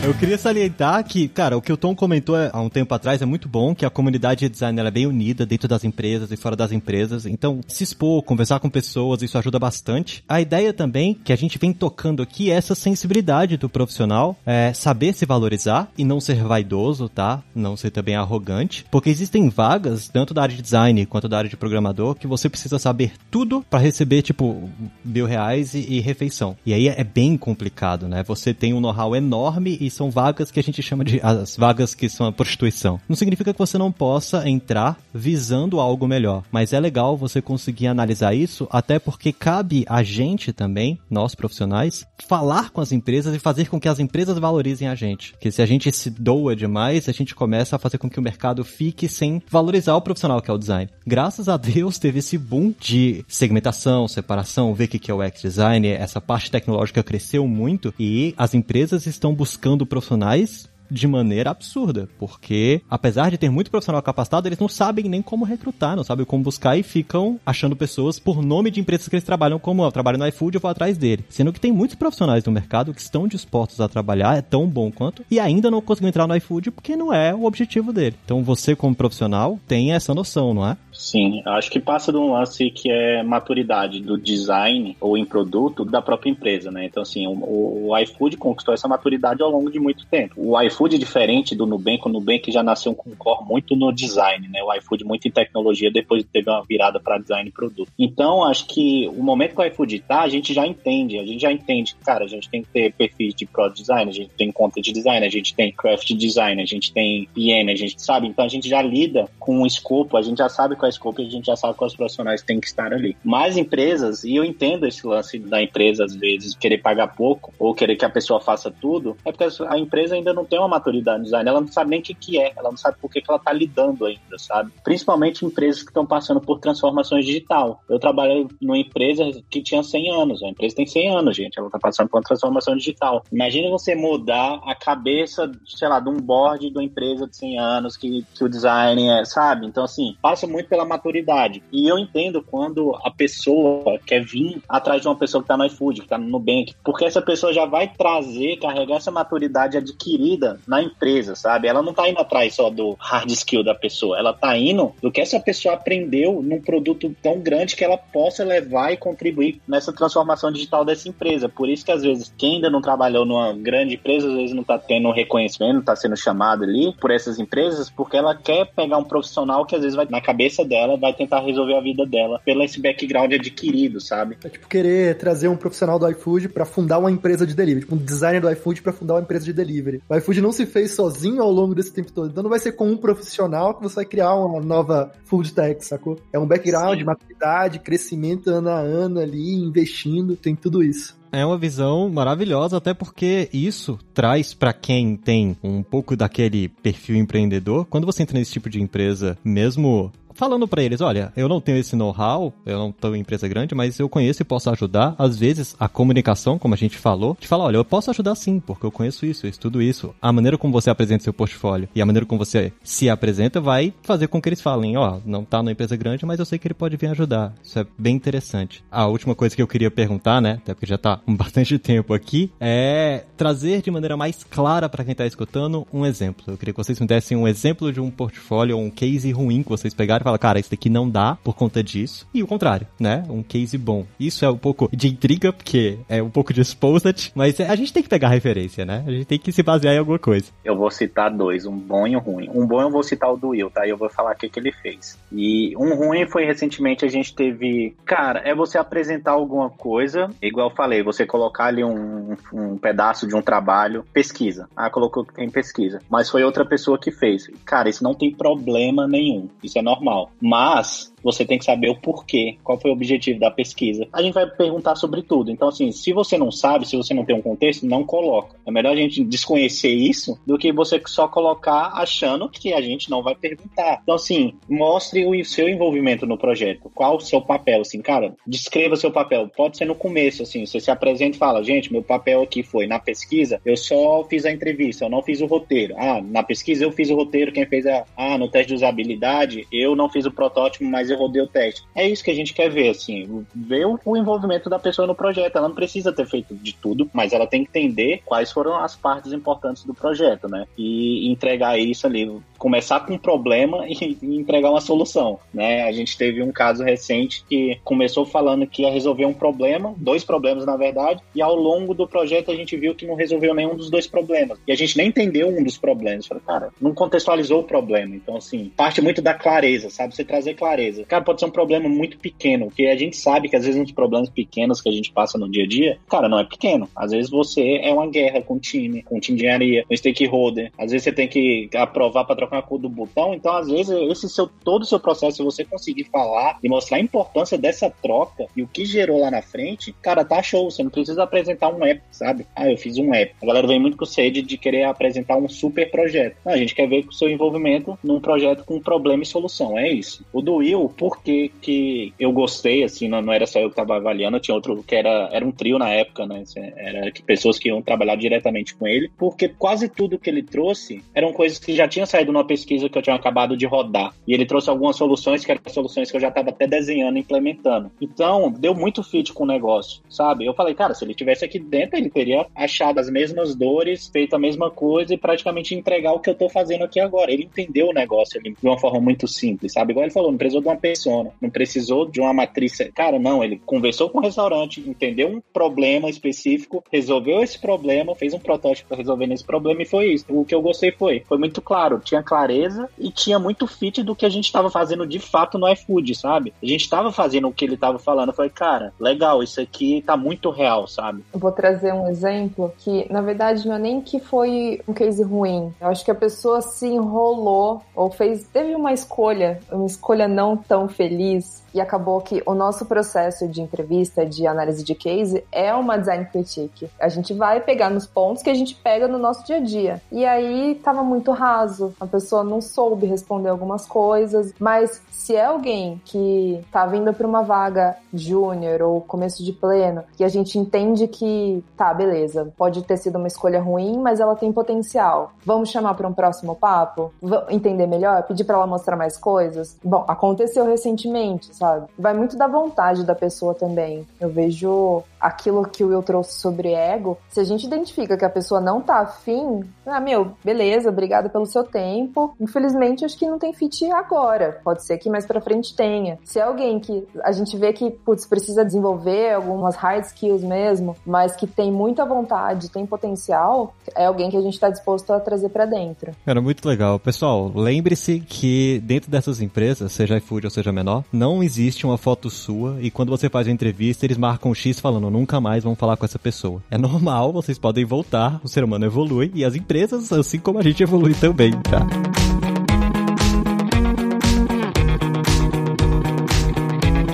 Speaker 2: Eu queria salientar que, cara, o que o Tom comentou há um tempo atrás é muito bom, que a comunidade de design é bem unida dentro das empresas e fora das empresas. Então, se expor, conversar com pessoas, isso ajuda bastante. A ideia também que a gente vem tocando aqui é essa sensibilidade do profissional, é saber se valorizar e não ser vaidoso, tá? Não ser também arrogante, porque existem vagas, tanto da área de design quanto da área de programador, que você precisa saber tudo para receber, tipo, mil reais e, e refeição. E aí é bem complicado, né? Você tem um know-how enorme e são vagas que a gente chama de as vagas que são a prostituição. Não significa que você não possa entrar visando algo melhor, mas é legal você conseguir analisar isso, até porque cabe a gente também, nós profissionais, falar com as empresas e fazer com que as empresas valorizem a gente. Porque se a gente se doa demais, a gente começa a fazer com que o mercado fique sem valorizar o profissional que é o design. Graças a Deus teve esse boom de segmentação, separação, ver o que é o X-Design, essa parte tecnológica cresceu muito e as empresas estão buscando profissionais de maneira absurda, porque apesar de ter muito profissional capacitado, eles não sabem nem como recrutar, não sabem como buscar e ficam achando pessoas por nome de empresas que eles trabalham, como eu trabalho no iFood, eu vou atrás dele. Sendo que tem muitos profissionais no mercado que estão dispostos a trabalhar, é tão bom quanto, e ainda não conseguiu entrar no iFood porque não é o objetivo dele. Então você, como profissional, tem essa noção, não é?
Speaker 5: Sim, acho que passa de um lance que é maturidade do design ou em produto da própria empresa, né? Então, assim, o, o iFood conquistou essa maturidade ao longo de muito tempo. O iFood iFood diferente do Nubank, o Nubank já nasceu com um core muito no design, né? O iFood muito em tecnologia, depois teve uma virada para design e produto. Então, acho que o momento que o iFood tá, a gente já entende, a gente já entende, cara, a gente tem que ter perfis de product design, a gente tem conta de design, a gente tem craft design, a gente tem PM, a gente sabe, então a gente já lida com o escopo, a gente já sabe qual é o escopo a gente já sabe quais profissionais têm que estar ali. Mas empresas, e eu entendo esse lance da empresa às vezes querer pagar pouco ou querer que a pessoa faça tudo, é porque a empresa ainda não tem uma maturidade no design, ela não sabe nem o que, que é, ela não sabe por que, que ela está lidando ainda, sabe? Principalmente empresas que estão passando por transformações digital. Eu trabalhei numa empresa que tinha 100 anos, a empresa tem 100 anos, gente, ela está passando por uma transformação digital. Imagina você mudar a cabeça, sei lá, de um board de uma empresa de 100 anos que, que o design é, sabe? Então, assim, passa muito pela maturidade. E eu entendo quando a pessoa quer vir atrás de uma pessoa que está no iFood, que está no Nubank, porque essa pessoa já vai trazer, carregar essa maturidade adquirida na empresa, sabe? Ela não está indo atrás só do hard skill da pessoa, ela está indo do que essa pessoa aprendeu num produto tão grande que ela possa levar e contribuir nessa transformação digital dessa empresa. Por isso que às vezes quem ainda não trabalhou numa grande empresa, às vezes não está tendo reconhecimento, não está sendo chamado ali por essas empresas, porque ela quer pegar um profissional que às vezes vai na cabeça dela, vai tentar resolver a vida dela pelo esse background adquirido, sabe?
Speaker 3: É tipo querer trazer um profissional do iFood para fundar uma empresa de delivery, tipo um designer do iFood para fundar uma empresa de delivery. O iFood não se fez sozinho ao longo desse tempo todo, então não vai ser com um profissional que você vai criar uma nova food tech, sacou? É um background, Sim. maturidade, crescimento ano a ano ali, investindo, tem tudo isso.
Speaker 2: É uma visão maravilhosa, até porque isso traz para quem tem um pouco daquele perfil empreendedor. Quando você entra nesse tipo de empresa, mesmo falando para eles, olha, eu não tenho esse know-how, eu não em empresa grande, mas eu conheço e posso ajudar. Às vezes, a comunicação, como a gente falou, te fala, olha, eu posso ajudar sim, porque eu conheço isso, eu estudo isso. A maneira como você apresenta seu portfólio e a maneira como você se apresenta vai fazer com que eles falem, ó, oh, não tá numa empresa grande, mas eu sei que ele pode vir ajudar. Isso é bem interessante. A última coisa que eu queria perguntar, né, até porque já tá bastante tempo aqui, é trazer de maneira mais clara para quem tá escutando um exemplo. Eu queria que vocês me dessem um exemplo de um portfólio ou um case ruim que vocês pegaram fala, cara, isso daqui não dá por conta disso. E o contrário, né? Um case bom. Isso é um pouco de intriga, porque é um pouco de exposed, mas a gente tem que pegar referência, né? A gente tem que se basear em alguma coisa.
Speaker 5: Eu vou citar dois, um bom e um ruim. Um bom eu vou citar o do Will, tá? Eu vou falar o que, que ele fez. E um ruim foi recentemente a gente teve. Cara, é você apresentar alguma coisa, igual eu falei, você colocar ali um, um pedaço de um trabalho, pesquisa. Ah, colocou que tem pesquisa. Mas foi outra pessoa que fez. Cara, isso não tem problema nenhum. Isso é normal. Mas você tem que saber o porquê, qual foi o objetivo da pesquisa. A gente vai perguntar sobre tudo. Então, assim, se você não sabe, se você não tem um contexto, não coloca. É melhor a gente desconhecer isso do que você só colocar achando que a gente não vai perguntar. Então, assim, mostre o seu envolvimento no projeto. Qual o seu papel, assim, cara, descreva seu papel. Pode ser no começo, assim, você se apresenta e fala, gente, meu papel aqui foi na pesquisa, eu só fiz a entrevista, eu não fiz o roteiro. Ah, na pesquisa eu fiz o roteiro, quem fez a. Ah, no teste de usabilidade, eu não fiz o protótipo, mas eu rodei o teste. É isso que a gente quer ver, assim, ver o envolvimento da pessoa no projeto. Ela não precisa ter feito de tudo, mas ela tem que entender quais foram as partes importantes do projeto, né? E entregar isso ali, começar com um problema e entregar uma solução, né? A gente teve um caso recente que começou falando que ia resolver um problema, dois problemas na verdade, e ao longo do projeto a gente viu que não resolveu nenhum dos dois problemas. E a gente nem entendeu um dos problemas. Falei, cara, não contextualizou o problema. Então, assim, parte muito da clareza, sabe? Você trazer clareza. Cara, pode ser um problema muito pequeno, porque a gente sabe que às vezes uns problemas pequenos que a gente passa no dia a dia, cara, não é pequeno. Às vezes você é uma guerra com o time, com o time de engenharia, com o stakeholder. Às vezes você tem que aprovar para trocar a cor do botão. Então, às vezes, esse seu todo o seu processo, se você conseguir falar e mostrar a importância dessa troca e o que gerou lá na frente, cara, tá show. Você não precisa apresentar um app, sabe? Ah, eu fiz um app. A galera vem muito com sede de querer apresentar um super projeto. Não, a gente quer ver o seu envolvimento num projeto com problema e solução. É isso. O do Will, por que, que eu gostei, assim, não, não era só eu que tava avaliando, tinha outro que era, era um trio na época, né? Era pessoas que iam trabalhar diretamente com ele, porque quase tudo que ele trouxe eram coisas que já tinham saído numa pesquisa que eu tinha acabado de rodar. E ele trouxe algumas soluções que eram soluções que eu já estava até desenhando e implementando. Então, deu muito fit com o negócio, sabe? Eu falei, cara, se ele tivesse aqui dentro, ele teria achado as mesmas dores, feito a mesma coisa e praticamente entregar o que eu tô fazendo aqui agora. Ele entendeu o negócio ali de uma forma muito simples, sabe? Igual ele falou, não de uma persona, não precisou de uma matriz. Cara, não, ele conversou com o restaurante, entendeu um problema específico, resolveu esse problema, fez um protótipo resolver esse problema e foi isso. O que eu gostei foi, foi muito claro, tinha clareza e tinha muito fit do que a gente estava fazendo de fato no iFood, sabe? A gente estava fazendo o que ele estava falando. Eu falei, cara, legal, isso aqui tá muito real, sabe?
Speaker 4: Eu vou trazer um exemplo que, na verdade, não é nem que foi um case ruim. Eu acho que a pessoa se enrolou ou fez, teve uma escolha, uma escolha não tão feliz e acabou que o nosso processo de entrevista, de análise de case, é uma design critique. A gente vai pegar nos pontos que a gente pega no nosso dia a dia. E aí tava muito raso, a pessoa não soube responder algumas coisas, mas se é alguém que tá vindo para uma vaga júnior ou começo de pleno, e a gente entende que tá, beleza, pode ter sido uma escolha ruim, mas ela tem potencial. Vamos chamar para um próximo papo? Entender melhor? Pedir para ela mostrar mais coisas? Bom, aconteceu recentemente, sabe? Vai muito da vontade da pessoa também. Eu vejo aquilo que o Will trouxe sobre ego. Se a gente identifica que a pessoa não tá afim, ah, meu, beleza, obrigada pelo seu tempo. Infelizmente, acho que não tem fit agora. Pode ser que mais pra frente tenha. Se é alguém que a gente vê que, putz, precisa desenvolver algumas hard skills mesmo, mas que tem muita vontade, tem potencial, é alguém que a gente tá disposto a trazer para dentro.
Speaker 2: Era muito legal. Pessoal, lembre-se que dentro dessas empresas, seja iFood ou seja menor, não existe uma foto sua e quando você faz a entrevista, eles marcam um X falando nunca mais vão falar com essa pessoa. É normal, vocês podem voltar, o ser humano evolui e as empresas, assim como a gente evolui também, tá?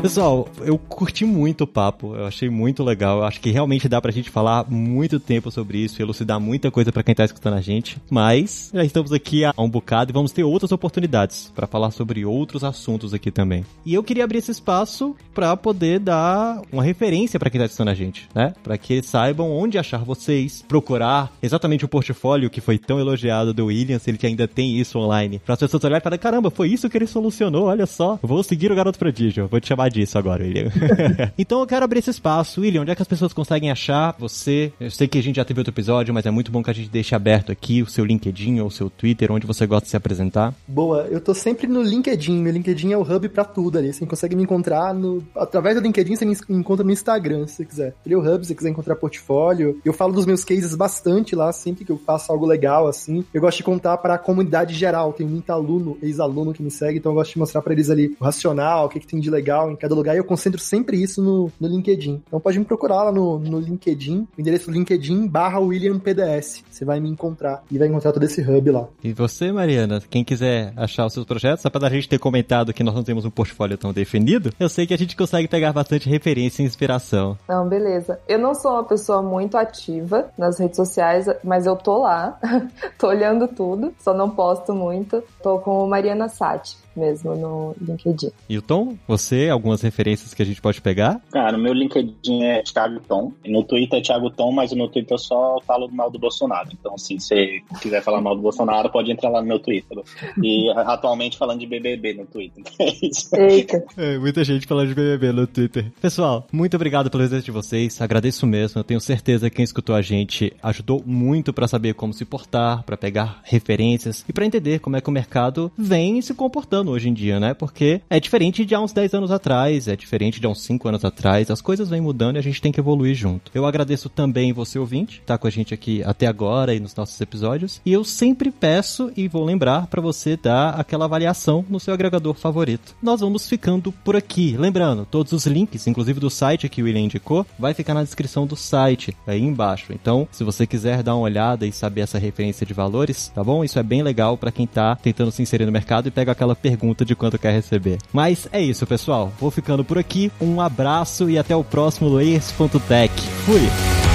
Speaker 2: Pessoal, eu curti muito o papo, eu achei muito legal. Eu acho que realmente dá pra gente falar muito tempo sobre isso, elucidar muita coisa para quem tá escutando a gente. Mas já estamos aqui há um bocado e vamos ter outras oportunidades para falar sobre outros assuntos aqui também. E eu queria abrir esse espaço para poder dar uma referência para quem tá escutando a gente, né? Para que saibam onde achar vocês, procurar exatamente o portfólio que foi tão elogiado do Williams, ele que ainda tem isso online. Para as pessoas olharem e falar: caramba, foi isso que ele solucionou, olha só. Vou seguir o garoto prodígio, vou te chamar disso agora, William. então eu quero abrir esse espaço. William, onde é que as pessoas conseguem achar você? Eu sei que a gente já teve outro episódio, mas é muito bom que a gente deixe aberto aqui o seu LinkedIn ou o seu Twitter, onde você gosta de se apresentar.
Speaker 3: Boa, eu tô sempre no LinkedIn. Meu LinkedIn é o hub pra tudo ali. Você consegue me encontrar no... através do LinkedIn, você me encontra no Instagram, se você quiser. Ele é o hub, se você quiser encontrar portfólio. Eu falo dos meus cases bastante lá, sempre que eu faço algo legal, assim. Eu gosto de contar para a comunidade geral. Tem muito aluno, ex-aluno que me segue, então eu gosto de mostrar para eles ali o racional, o que, que tem de legal em cada lugar. E eu concentro sempre isso no, no LinkedIn. Então pode me procurar lá no, no LinkedIn, o endereço LinkedIn barra William PDS. Você vai me encontrar e vai encontrar todo esse hub lá.
Speaker 2: E você, Mariana, quem quiser achar os seus projetos, apesar da gente ter comentado que nós não temos um portfólio tão definido, eu sei que a gente consegue pegar bastante referência e inspiração.
Speaker 4: Não, beleza. Eu não sou uma pessoa muito ativa nas redes sociais, mas eu tô lá, tô olhando tudo, só não posto muito. Tô com Mariana Sati mesmo no LinkedIn.
Speaker 2: E o Tom, você, algumas referências que a gente pode pegar?
Speaker 5: Cara, no meu LinkedIn é Thiago Tom. No Twitter é Thiago Tom, mas no Twitter eu só falo mal do Bolsonaro. Então, assim, se você quiser falar mal do Bolsonaro, pode entrar lá no meu Twitter. E atualmente falando de BBB no Twitter. É isso.
Speaker 4: Eita.
Speaker 2: É, muita gente falando de BBB no Twitter. Pessoal, muito obrigado pelo presente de vocês. Agradeço mesmo. Eu tenho certeza que quem escutou a gente ajudou muito para saber como se portar, para pegar referências e para entender como é que o mercado vem se comportando hoje em dia, né? Porque é diferente de há uns 10 anos atrás, é diferente de há uns 5 anos atrás. As coisas vêm mudando e a gente tem que evoluir junto. Eu agradeço também você, ouvinte, tá com a gente aqui até agora e nos nossos episódios. E eu sempre peço e vou lembrar para você dar aquela avaliação no seu agregador favorito. Nós vamos ficando por aqui. Lembrando, todos os links, inclusive do site que o William indicou, vai ficar na descrição do site, aí embaixo. Então, se você quiser dar uma olhada e saber essa referência de valores, tá bom? Isso é bem legal para quem tá tentando se inserir no mercado e pega aquela pergunta de quanto quer receber. Mas é isso, pessoal. Vou ficando por aqui. Um abraço e até o próximo Layers.tech. Fui!